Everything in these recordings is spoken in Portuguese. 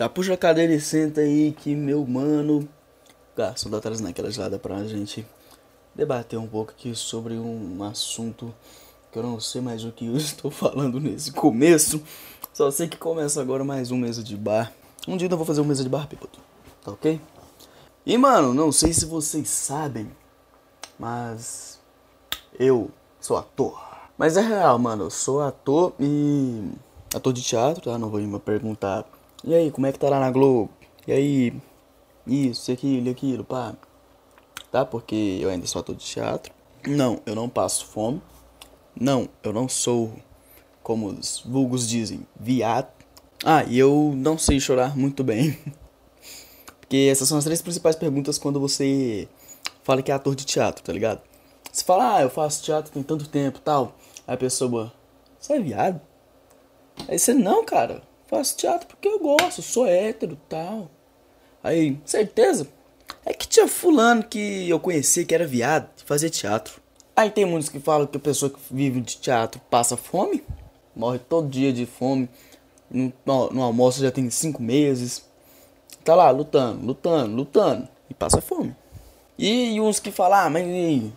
Já puxa a cadeira e senta aí que meu mano. Garçom tá trazendo aquela gelada pra gente debater um pouco aqui sobre um assunto que eu não sei mais o que eu estou falando nesse começo. Só sei que começa agora mais um mesa de bar. Um dia eu vou fazer um mesa de bar bêbado, tá ok? E mano, não sei se vocês sabem, mas eu sou ator. Mas é real, mano, eu sou ator e ator de teatro, tá? Não vou me perguntar. E aí, como é que tá lá na Globo? E aí, isso, aquilo, e aquilo, pá. Tá? Porque eu ainda sou ator de teatro. Não, eu não passo fome. Não, eu não sou, como os vulgos dizem, viado. Ah, e eu não sei chorar muito bem. Porque essas são as três principais perguntas quando você fala que é ator de teatro, tá ligado? Você fala, ah, eu faço teatro tem tanto tempo tal. Aí a pessoa, você é viado? Aí você, não, cara, faço teatro porque eu gosto, sou hétero tal. Aí, certeza? É que tinha fulano que eu conhecia que era viado, de fazer teatro. Aí tem muitos que falam que a pessoa que vive de teatro passa fome, morre todo dia de fome, no, no, no almoço já tem cinco meses, tá lá lutando, lutando, lutando, e passa fome. E, e uns que falam, ah, mas e,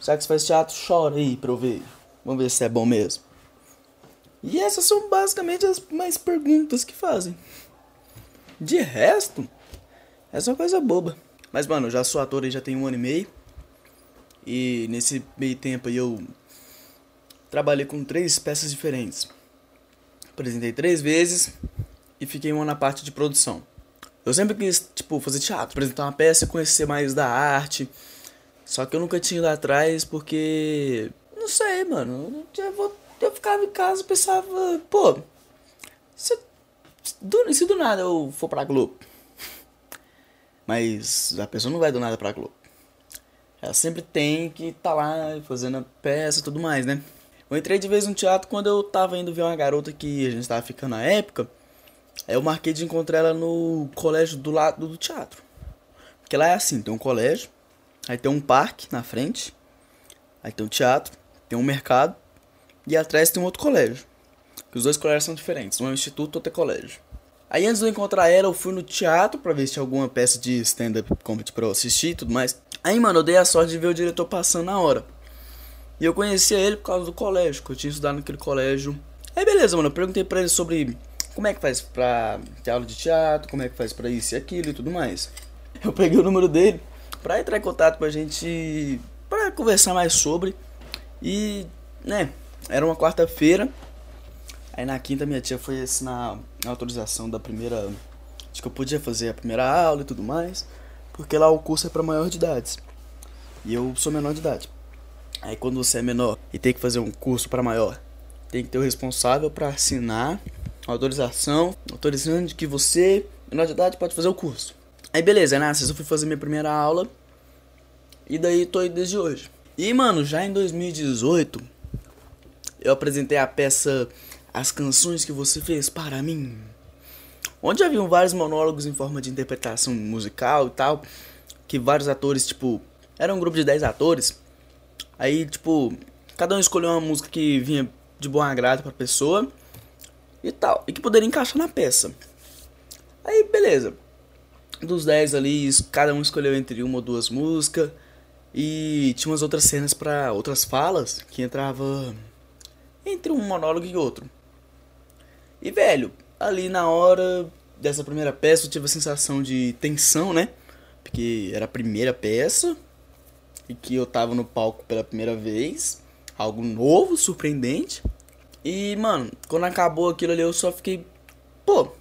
será que você faz teatro? Chora aí pra eu ver, vamos ver se é bom mesmo. E essas são basicamente as mais perguntas que fazem. De resto, é só coisa boba. Mas, mano, eu já sou ator e já tem um ano e meio. E nesse meio tempo aí eu trabalhei com três peças diferentes. Apresentei três vezes e fiquei uma na parte de produção. Eu sempre quis, tipo, fazer teatro, apresentar uma peça conhecer mais da arte. Só que eu nunca tinha ido atrás porque. Não sei, mano. Eu, vou, eu ficava em casa e pensava, pô, se, do, se do nada eu for pra Globo mas a pessoa não vai do nada pra Globo. Ela sempre tem que estar tá lá fazendo a peça e tudo mais, né? Eu entrei de vez no teatro quando eu tava indo ver uma garota que a gente tava ficando na época. Aí eu marquei de encontrar ela no colégio do lado do teatro. Porque lá é assim, tem um colégio, aí tem um parque na frente, aí tem um teatro, tem um mercado, e atrás tem um outro colégio. Que os dois colégios são diferentes, um é um instituto, outro é colégio. Aí antes de eu encontrar ela, eu fui no teatro pra ver se tinha alguma peça de stand-up comedy pra eu assistir e tudo mais. Aí, mano, eu dei a sorte de ver o diretor passando na hora. E eu conhecia ele por causa do colégio, que eu tinha estudado naquele colégio. Aí, beleza, mano, eu perguntei pra ele sobre como é que faz pra ter aula de teatro, como é que faz pra isso e aquilo e tudo mais. Eu peguei o número dele pra entrar em contato com a gente, pra conversar mais sobre. E, né, era uma quarta-feira. Aí na quinta minha tia foi assinar a autorização da primeira. De que eu podia fazer a primeira aula e tudo mais. Porque lá o curso é para maior de idade. E eu sou menor de idade. Aí quando você é menor e tem que fazer um curso para maior, tem que ter o responsável para assinar a autorização, autorizando que você, menor de idade, pode fazer o curso. Aí beleza, né? Eu fui fazer minha primeira aula. E daí tô aí desde hoje. E mano, já em 2018 eu apresentei a peça as canções que você fez para mim. Onde haviam vários monólogos em forma de interpretação musical e tal. Que vários atores, tipo. Era um grupo de 10 atores. Aí, tipo. Cada um escolheu uma música que vinha de bom agrado pra pessoa. E tal. E que poderia encaixar na peça. Aí, beleza. Dos 10 ali, cada um escolheu entre uma ou duas músicas. E tinha umas outras cenas para outras falas que entrava entre um monólogo e outro. E, velho, ali na hora dessa primeira peça eu tive a sensação de tensão, né? Porque era a primeira peça e que eu tava no palco pela primeira vez. Algo novo, surpreendente. E, mano, quando acabou aquilo ali eu só fiquei. Pô,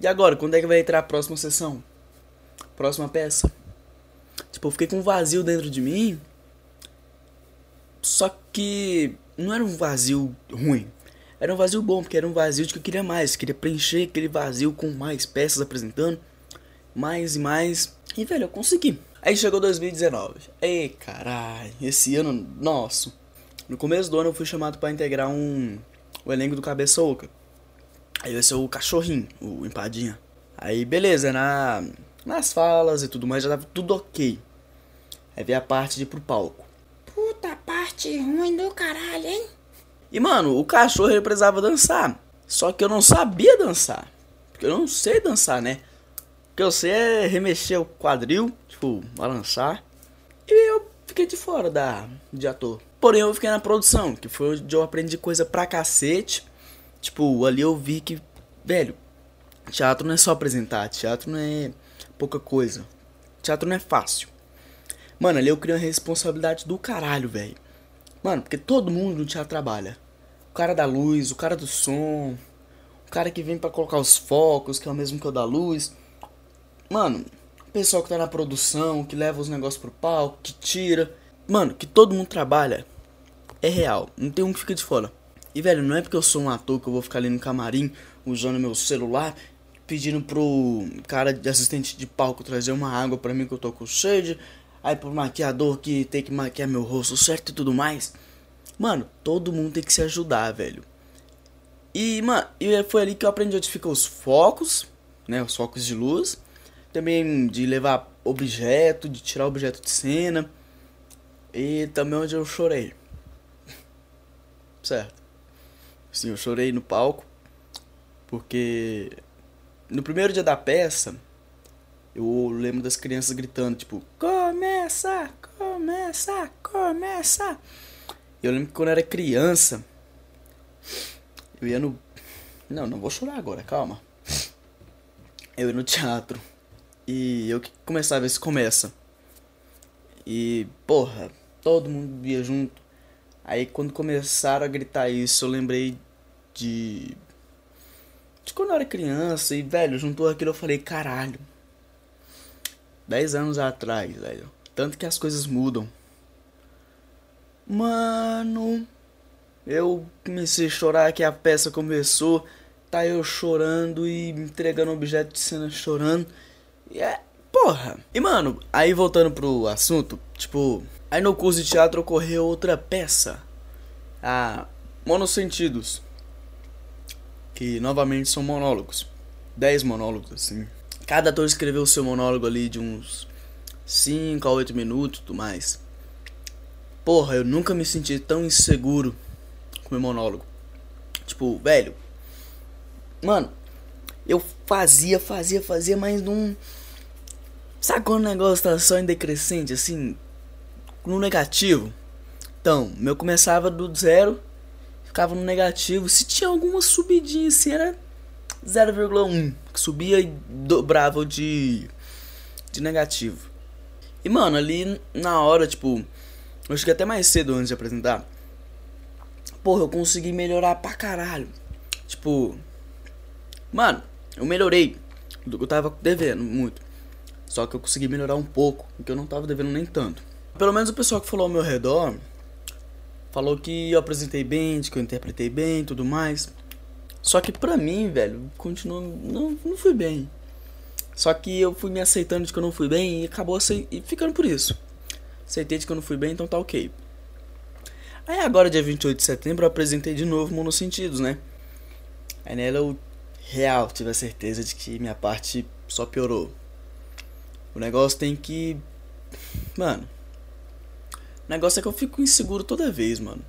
e agora? Quando é que vai entrar a próxima sessão? Próxima peça? Tipo, eu fiquei com um vazio dentro de mim. Só que não era um vazio ruim. Era um vazio bom, porque era um vazio de que eu queria mais. Queria preencher aquele vazio com mais peças apresentando. Mais e mais. E, velho, eu consegui. Aí chegou 2019. Ei, caralho. Esse ano, nosso. No começo do ano eu fui chamado para integrar um... O elenco do Cabeça Oca. Aí vai ser o cachorrinho, o empadinha. Aí, beleza, na... Nas falas e tudo mais, já tava tudo ok. Aí veio a parte de ir pro palco. Parte ruim do caralho, hein? E, mano, o cachorro ele precisava dançar. Só que eu não sabia dançar. Porque eu não sei dançar, né? O que eu sei é remexer o quadril, tipo, balançar. E eu fiquei de fora da, de ator. Porém, eu fiquei na produção, que foi onde eu aprendi coisa pra cacete. Tipo, ali eu vi que, velho, teatro não é só apresentar, teatro não é pouca coisa. Teatro não é fácil. Mano, ali eu criei uma responsabilidade do caralho, velho. Mano, porque todo mundo no teatro trabalha. O cara da luz, o cara do som, o cara que vem para colocar os focos, que é o mesmo que o da luz. Mano, o pessoal que tá na produção, que leva os negócios pro palco, que tira. Mano, que todo mundo trabalha. É real. Não tem um que fica de fora. E, velho, não é porque eu sou um ator que eu vou ficar ali no camarim usando meu celular, pedindo pro cara de assistente de palco trazer uma água para mim que eu tô com sede. Aí pro maquiador que tem que maquiar meu rosto certo e tudo mais. Mano, todo mundo tem que se ajudar, velho. E, mano, foi ali que eu aprendi onde ficam os focos, né? Os focos de luz. Também de levar objeto, de tirar objeto de cena. E também onde eu chorei. Certo. Sim, eu chorei no palco. Porque no primeiro dia da peça, eu lembro das crianças gritando, tipo, começa, começa, começa. Eu lembro que quando eu era criança, eu ia no. Não, não vou chorar agora, calma. Eu ia no teatro. E eu que começava a ver se começa. E, porra, todo mundo ia junto. Aí quando começaram a gritar isso, eu lembrei de. De quando eu era criança e, velho, juntou aquilo eu falei, caralho 10 anos atrás, velho. Tanto que as coisas mudam. Mano, eu comecei a chorar que a peça começou. Tá eu chorando e entregando objeto de cena chorando. E é. Porra. E mano, aí voltando pro assunto, tipo, aí no curso de teatro ocorreu outra peça. A Monossentidos. Que novamente são monólogos. 10 monólogos, assim. Cada ator escreveu o seu monólogo ali de uns 5 a 8 minutos tudo mais. Porra, eu nunca me senti tão inseguro com meu monólogo. Tipo, velho. Mano, eu fazia, fazia, fazia, mas não. Sabe quando o negócio tá só em decrescente, assim? No negativo? Então, meu começava do zero, ficava no negativo. Se tinha alguma subidinha assim, era 0,1 que subia e dobrava de de negativo. E mano, ali na hora, tipo, eu cheguei até mais cedo antes de apresentar. Porra, eu consegui melhorar pra caralho. Tipo, mano, eu melhorei. Eu tava devendo muito. Só que eu consegui melhorar um pouco, porque eu não tava devendo nem tanto. Pelo menos o pessoal que falou ao meu redor falou que eu apresentei bem, que eu interpretei bem tudo mais. Só que pra mim, velho, continua. Não, não fui bem. Só que eu fui me aceitando de que eu não fui bem e acabou e ficando por isso. Aceitei de que eu não fui bem, então tá ok. Aí agora, dia 28 de setembro, eu apresentei de novo Monossentidos, né? Aí nela eu real tive a certeza de que minha parte só piorou. O negócio tem que. Mano. O negócio é que eu fico inseguro toda vez, mano.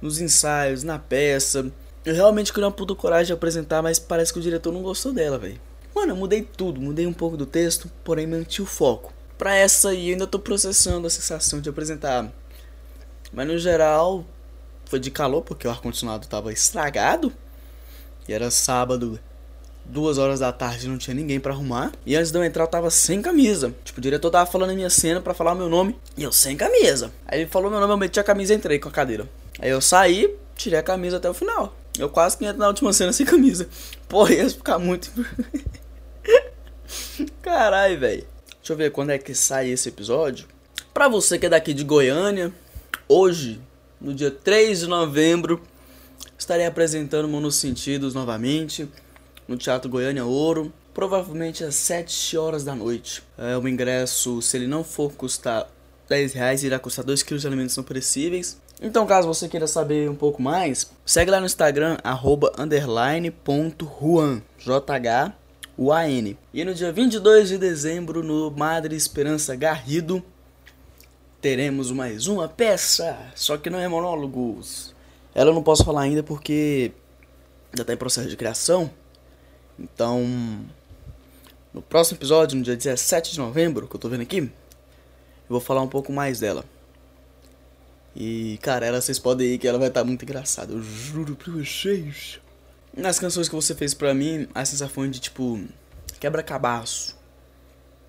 Nos ensaios, na peça. Eu realmente queria uma puta coragem de apresentar, mas parece que o diretor não gostou dela, velho. Mano, eu mudei tudo, mudei um pouco do texto, porém mantive o foco. Pra essa aí, eu ainda tô processando a sensação de apresentar. Mas no geral, foi de calor, porque o ar-condicionado tava estragado. E era sábado, duas horas da tarde, não tinha ninguém para arrumar. E antes de eu entrar, eu tava sem camisa. Tipo, o diretor tava falando a minha cena para falar o meu nome. E eu sem camisa. Aí ele falou meu nome, eu meti a camisa e entrei com a cadeira. Aí eu saí, tirei a camisa até o final. Eu quase que entro na última cena sem camisa. Porra, ia ficar muito. Caralho, velho. Deixa eu ver quando é que sai esse episódio. Pra você que é daqui de Goiânia, hoje, no dia 3 de novembro, estarei apresentando Monossentidos novamente no Teatro Goiânia Ouro, provavelmente às 7 horas da noite. É, o ingresso, se ele não for custar 10 reais, irá custar 2 kg de alimentos não perecíveis. Então, caso você queira saber um pouco mais, segue lá no Instagram, arroba, Juan, J-H-U-A-N. E no dia 22 de dezembro, no Madre Esperança Garrido, teremos mais uma peça, só que não é monólogos. Ela eu não posso falar ainda porque já está em processo de criação. Então, no próximo episódio, no dia 17 de novembro, que eu tô vendo aqui, eu vou falar um pouco mais dela. E, cara, ela vocês podem ir que ela vai estar tá muito engraçada, eu juro pra vocês. Nas canções que você fez pra mim, a sensação de tipo quebra-cabaço.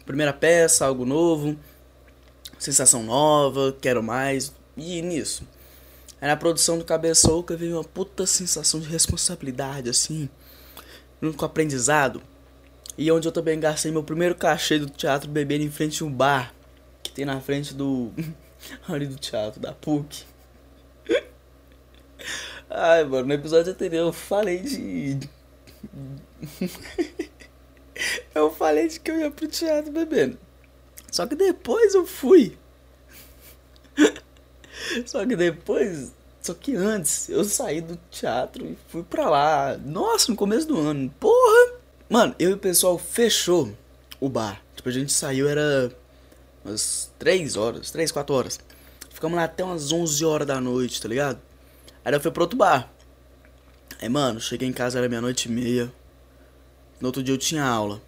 Primeira peça, algo novo, sensação nova, quero mais, e nisso. Aí na produção do Cabeça Oca veio uma puta sensação de responsabilidade, assim, junto com o aprendizado. E onde eu também gastei meu primeiro cachê do teatro bebendo em frente a um bar que tem na frente do. ali do teatro, da PUC. Ai, mano, no episódio anterior eu falei de. eu falei de que eu ia pro teatro bebendo. Só que depois eu fui. Só que depois. Só que antes eu saí do teatro e fui pra lá. Nossa, no começo do ano. Porra! Mano, eu e o pessoal fechou o bar. Tipo, a gente saiu, era umas 3 horas, 3, 4 horas. Ficamos lá até umas 11 horas da noite, tá ligado? Aí eu fui pro outro bar. Aí, mano, cheguei em casa, era meia-noite e meia. No outro dia eu tinha aula.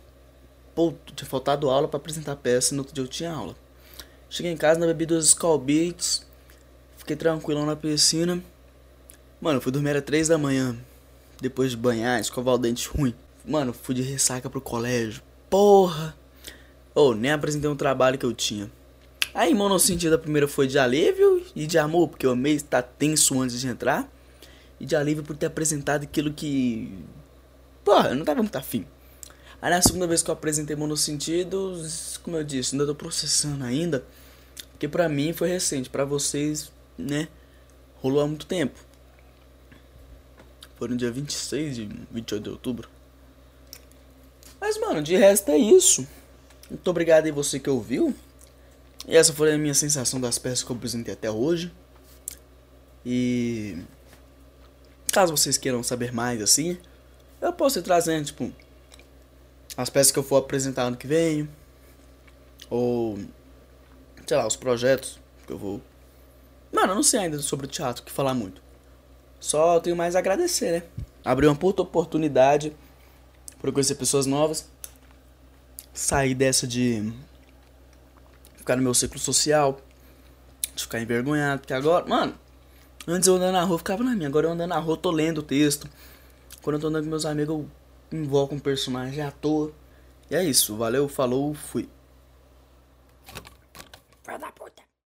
Pô, tinha faltado aula para apresentar a peça, no outro dia eu tinha aula. Cheguei em casa, bebi duas Skull Beats. Fiquei tranquilão na piscina. Mano, fui dormir às 3 da manhã. Depois de banhar, escovar o dente ruim. Mano, fui de ressaca pro colégio. Porra! Ô, oh, nem apresentei um trabalho que eu tinha. Aí, monossentido, a primeira foi de alívio e de amor, porque eu amei estar tenso antes de entrar. E de alívio por ter apresentado aquilo que. Porra, eu não tava muito afim. Aí na segunda vez que eu apresentei monossentido, como eu disse, ainda tô processando ainda. Porque pra mim foi recente, pra vocês, né? Rolou há muito tempo. Foi no dia 26 de 28 de outubro. Mas, mano, de resto é isso. Muito obrigado aí você que ouviu. E essa foi a minha sensação das peças que eu apresentei até hoje. E caso vocês queiram saber mais assim, eu posso ir trazendo, tipo, as peças que eu for apresentar ano que vem. Ou sei lá, os projetos que eu vou. Mano, eu não sei ainda sobre o teatro que falar muito. Só tenho mais a agradecer, né? Abrir uma puta oportunidade para conhecer pessoas novas. Sair dessa de ficar no meu ciclo social, de ficar envergonhado, porque agora, mano, antes eu andando na rua ficava na minha, agora eu andando na rua tô lendo o texto. Quando eu tô andando com meus amigos, eu invoco um personagem à toa. E é isso, valeu, falou, fui. Vai dar